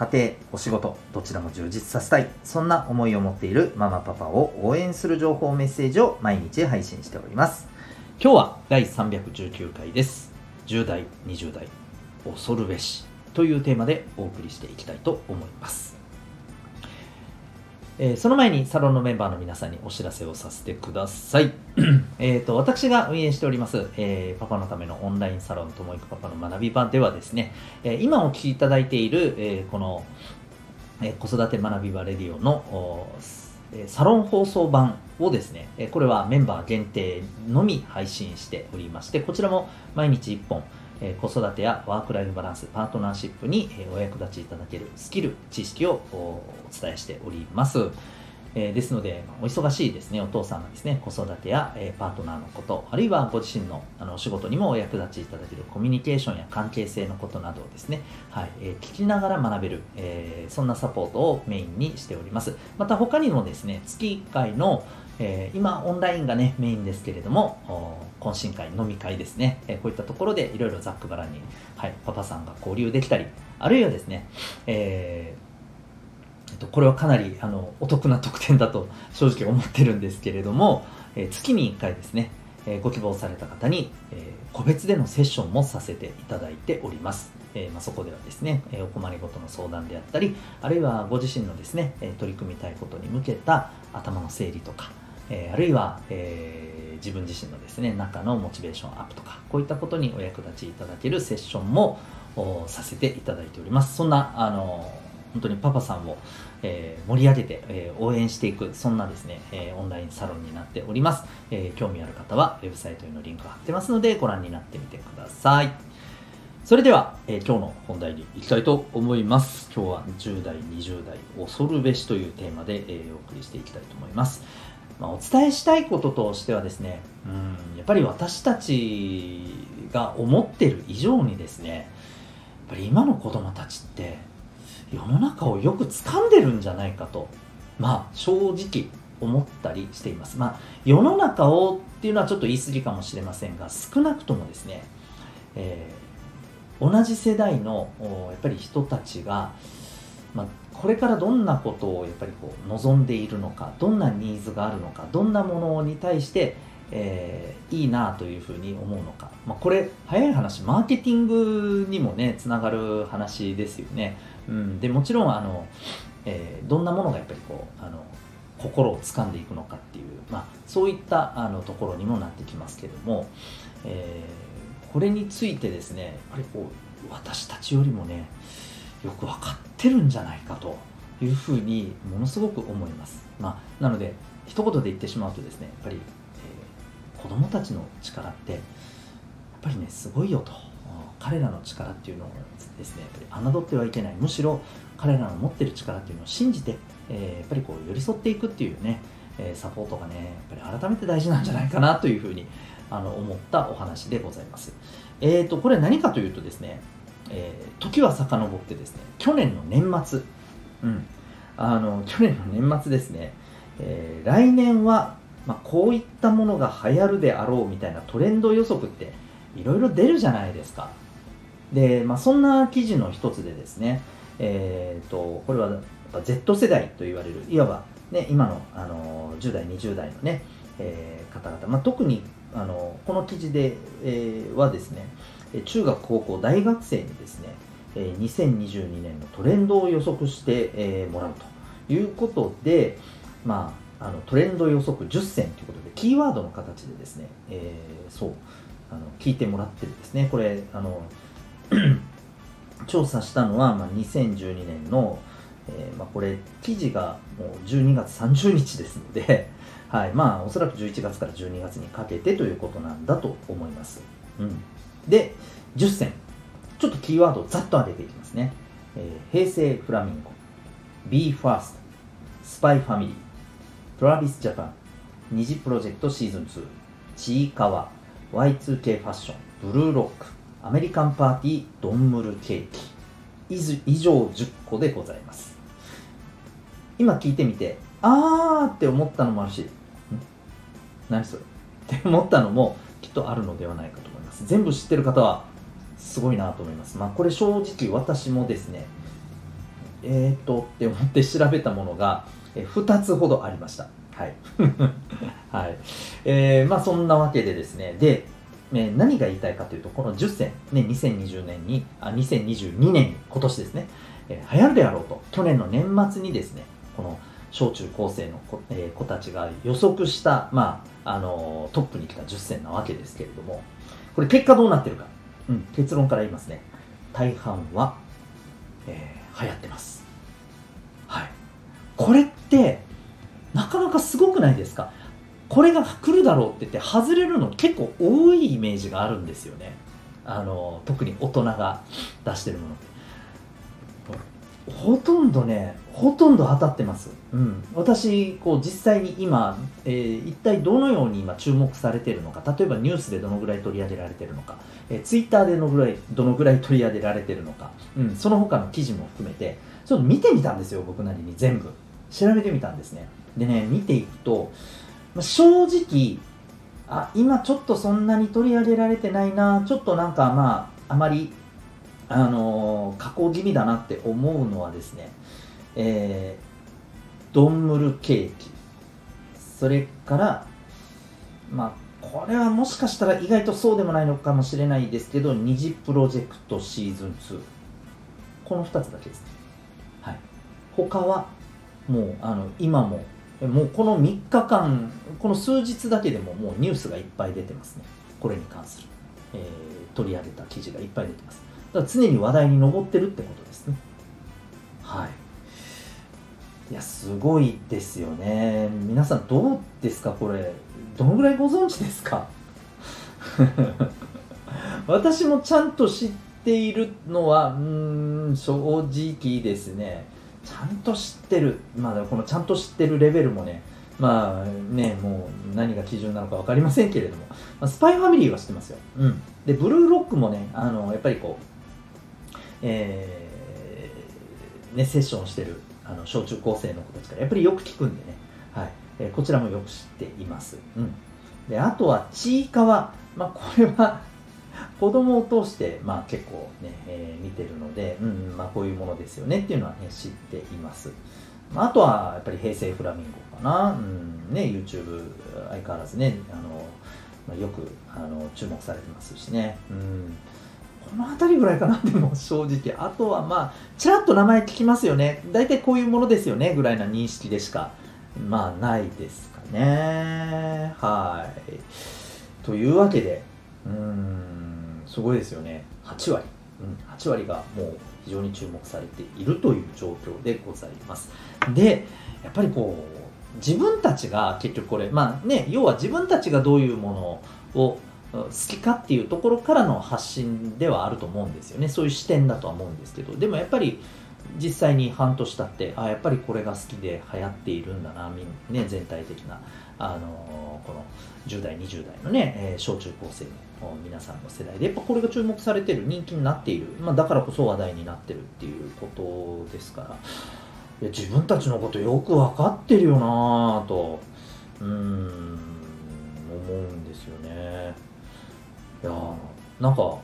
家庭、お仕事、どちらも充実させたい、そんな思いを持っているママパパを応援する情報メッセージを毎日配信しております。今日は第319回です。10代、20代、恐るべしというテーマでお送りしていきたいと思います。えー、その前にサロンのメンバーの皆さんにお知らせをさせてください。えと私が運営しております、えー、パパのためのオンラインサロンともいくパパの学び場ではですね、えー、今お聞きいただいている、えこの、え子育て学び場レディオのサロン放送版をですね、これはメンバー限定のみ配信しておりまして、こちらも毎日1本、え子育てやワークライフバランス、パートナーシップに、お役立ちいただけるスキル、知識をお伝えしております。えですので、お忙しいですね、お父さんがですね、子育てや、えパートナーのこと、あるいはご自身のあのお仕事にもお役立ちいただけるコミュニケーションや関係性のことなどをですね、はいえ聞きながら学べる、えそんなサポートをメインにしております。また他にもですね、月1回の、え今オンラインがね、メインですけれども、懇親会、飲み会ですね、えこういったところでいろいろざっくばらに、はい、パパさんが交流できたり、あるいはですね、えー、これはかなりあのお得な特典だと正直思ってるんですけれども、え、月に1回ですね、え、ご希望された方に、え、個別でのセッションもさせていただいております。えま、そこではですね、えお困りごとの相談であったり、あるいはご自身のですね、え取り組みたいことに向けた頭の整理とか、えあるいは、え自分自身のですね、中のモチベーションアップとか、こういったことにお役立ちいただけるセッションもさせていただいております。そんな、あの本当にパパさんを、えー、盛り上げて、えー、応援していく、そんなですね、えー、オンラインサロンになっております。え興味ある方は、ウェブサイトへのリンク貼ってますので、ご覧になってみてください。それでは、え今日の本題に行きたいと思います。今日は10代、20代、恐るべしというテーマで、えお送りしていきたいと思います。まあ、お伝えしたいこととしてはですね、うんやっぱり私たちが思ってる以上にですね、やっぱり今の子供たちって世の中をよく掴んでるんじゃないかと、まあ、正直思ったりしています。まあ、世の中をっていうのはちょっと言い過ぎかもしれませんが、少なくともですね、えー、同じ世代のやっぱり人たちが、まあ、これからどんなことをやっぱりこう望んでいるのか、どんなニーズがあるのか、どんなものに対して、えー、いいなというふうに思うのか、まあ、これ早い話マーケティングにもねつながる話ですよね。うん、でもちろんあの、えー、どんなものがやっぱりこうあの心を掴んでいくのかっていう、まあ、そういったあのところにもなってきますけども、えー、これについてですねやっぱりこう私たちよりもねよく分かってるんじゃないかというふうにものすごく思います、まあ、なので一言で言ってしまうとですねやっぱり、えー、子供たちの力ってやっぱりねすごいよと。彼らの力っていうのをですねやっぱり侮ってはいけない。むしろ彼らの持ってる力っていうのを信じて、えー、やっぱりこう寄り添っていくっていうね、え、サポートがねやっぱり改めて大事なんじゃないかなというふうにあの思ったお話でございます。えーと、これ何かというとですね、えー、時は遡ってですね去年の年末、うん、あの去年の年末ですね、えー、来年は、まあ、こういったものが流行るであろうみたいなトレンド予測っていろいろ出るじゃないですか。で、まあ、そんな記事の一つでですね、えーと、これは Z 世代と言われるいわば、ね、今のあの10代20代のね、えー、方々、まあ、特にあのこの記事で、えー、はですね中学高校大学生にですね2022年のトレンドを予測して、えー、もらうということで、まあ、あのトレンド予測10選ということでキーワードの形でですね、えー、そうあの聞いてもらってるんですね。これあの 調査したのは、まあ、2012年の、えー、まあ、これ記事がもう12月30日ですので、はいまあ、おそらく11月から12月にかけてということなんだと思います。うん、で10選ちょっとキーワードをざっと上げていきますね。えー平成フラミンゴ。BE:FIRST スパイファミリートラビスジャパン虹プロジェクトシー。ズン2ちいかわ。Y2K ファッションブルーロック。アメリカンパーティードンムルケーキ。以ず以上10個でございます。今聞いてみてあーって思ったのもあるしん？何それ？って思ったのもきっとあるのではないかと思います。全部知ってる方はすごいなと思います。まあこれ正直私もですねえーとって思って調べたものが2つほどありました。はい、はい。えーまあそんなわけでですね。で、え何が言いたいかというとこの10選、ね、2020年にあ2022年に今年ですね、えー流行るであろうと去年の年末にですねこの小中高生の子,、えー子たちが予測した、まああのートップに来た10選なわけですけれどもこれ結果どうなってるか、うん、結論から言いますね。大半は、えー流行ってます。はい。これってなかなかすごくないですか？これが来るだろうって言って外れるの結構多いイメージがあるんですよね。あの特に大人が出してるものって。ほとんどねほとんど当たってます、うん、私こう実際に今、えー一体どのように今注目されているのか例えばニュースでどのぐらい取り上げられているのか、えー、ツイッターでどのぐらいどのぐらい取り上げられているのか、うん、その他の記事も含めてちょっと見てみたんですよ僕なりに全部。調べてみたんですね。でね見ていくとまあ正直あ今ちょっとそんなに取り上げられてないなちょっとなんかまああまりあの加工気味だなって思うのはですねえードンムルケーキ。それからまあこれはもしかしたら意外とそうでもないのかもしれないですけど二次プロジェクトシーズン2この2つだけですね。はい。他はもうあの今ももうこの3日間この数日だけでももうニュースがいっぱい出てますね。これに関する、えー取り上げた記事がいっぱい出てます。だから常に話題に上ってるってことですね。はい。いやすごいですよね。皆さんどうですか？これ。どのぐらいご存知ですか？私もちゃんと知っているのはうん正直ですね。ちゃんと知ってる。まあこのちゃんと知ってるレベルもねまあねもう何が基準なのか分かりませんけれども、まあ、スパイファミリーは知ってますよ、うん、でブルーロックもねあのやっぱりこうえーね、セッションしてるあの小中高生の子たちからやっぱりよく聞くんでね、はい。えーこちらもよく知っています、うん、であとはちいかわ、まあ、これは子供を通して、まあ、結構ね、えー見てるので、うんまあ、こういうものですよねっていうのは、ね、知っています、まあ、あとはやっぱり平成フラミンゴかな、うんね、YouTube 相変わらずねあの、まあ、よくあの注目されてますしね、うん、この辺りぐらいかなでも 正直。あとはまあちらっと名前聞きますよね。大体こういうものですよねぐらいな認識でしかまあないですかね。はい。というわけでうーんすごいですよね。8割、うん、8割がもう非常に注目されているという状況でございます。でやっぱりこう自分たちが結局これまあね要は自分たちがどういうものを好きかっていうところからの発信ではあると思うんですよね。そういう視点だとは思うんですけど。でもやっぱり実際に半年経ってあやっぱりこれが好きで流行っているんだなみん、ね、全体的なあのこの10代20代のね、えー小中高生の皆さんの世代でやっぱこれが注目されてる人気になっている、まあ、だからこそ話題になってるっていうことですから。いや自分たちのことよく分かってるよなぁとうーん思うんですよね。いやなんか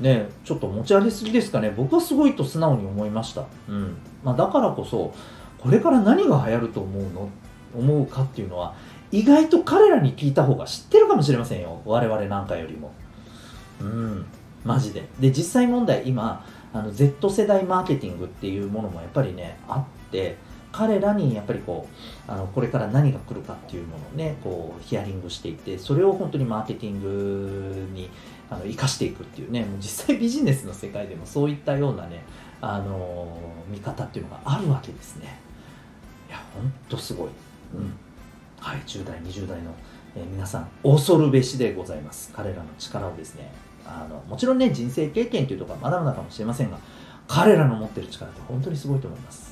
ねちょっと持ち上げすぎですかね。僕はすごいと素直に思いました、うん。まあ、だからこそこれから何が流行ると思うの？思うかっていうのは意外と彼らに聞いた方が知ってるかもしれませんよ。我々なんかよりも。うん。マジで。で実際問題今あの Z 世代マーケティングっていうものもやっぱりねあって彼らにやっぱりこうあのこれから何が来るかっていうものをねこうヒアリングしていってそれを本当にマーケティングにあの生かしていくっていうねもう実際ビジネスの世界でもそういったようなねあの見方っていうのがあるわけですね。いや本当すごい、うん。はい、10代20代の、えー皆さん恐るべしでございます。彼らの力をですねあのもちろんね人生経験というところはまだまだかもしれませんが彼らの持ってる力って本当にすごいと思います。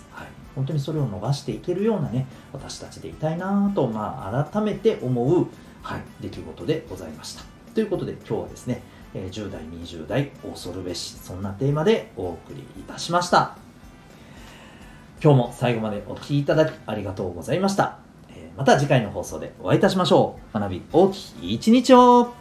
本当にそれを逃していけるようなね、私たちでいたいなと、まあ、改めて思う、はい、出来事でございました。ということで、今日はですね、え10代、20代、恐るべし、そんなテーマでお送りいたしました。今日も最後までお聴きいただきありがとうございました。えまた次回の放送でお会いいたしましょう。学び大きい一日を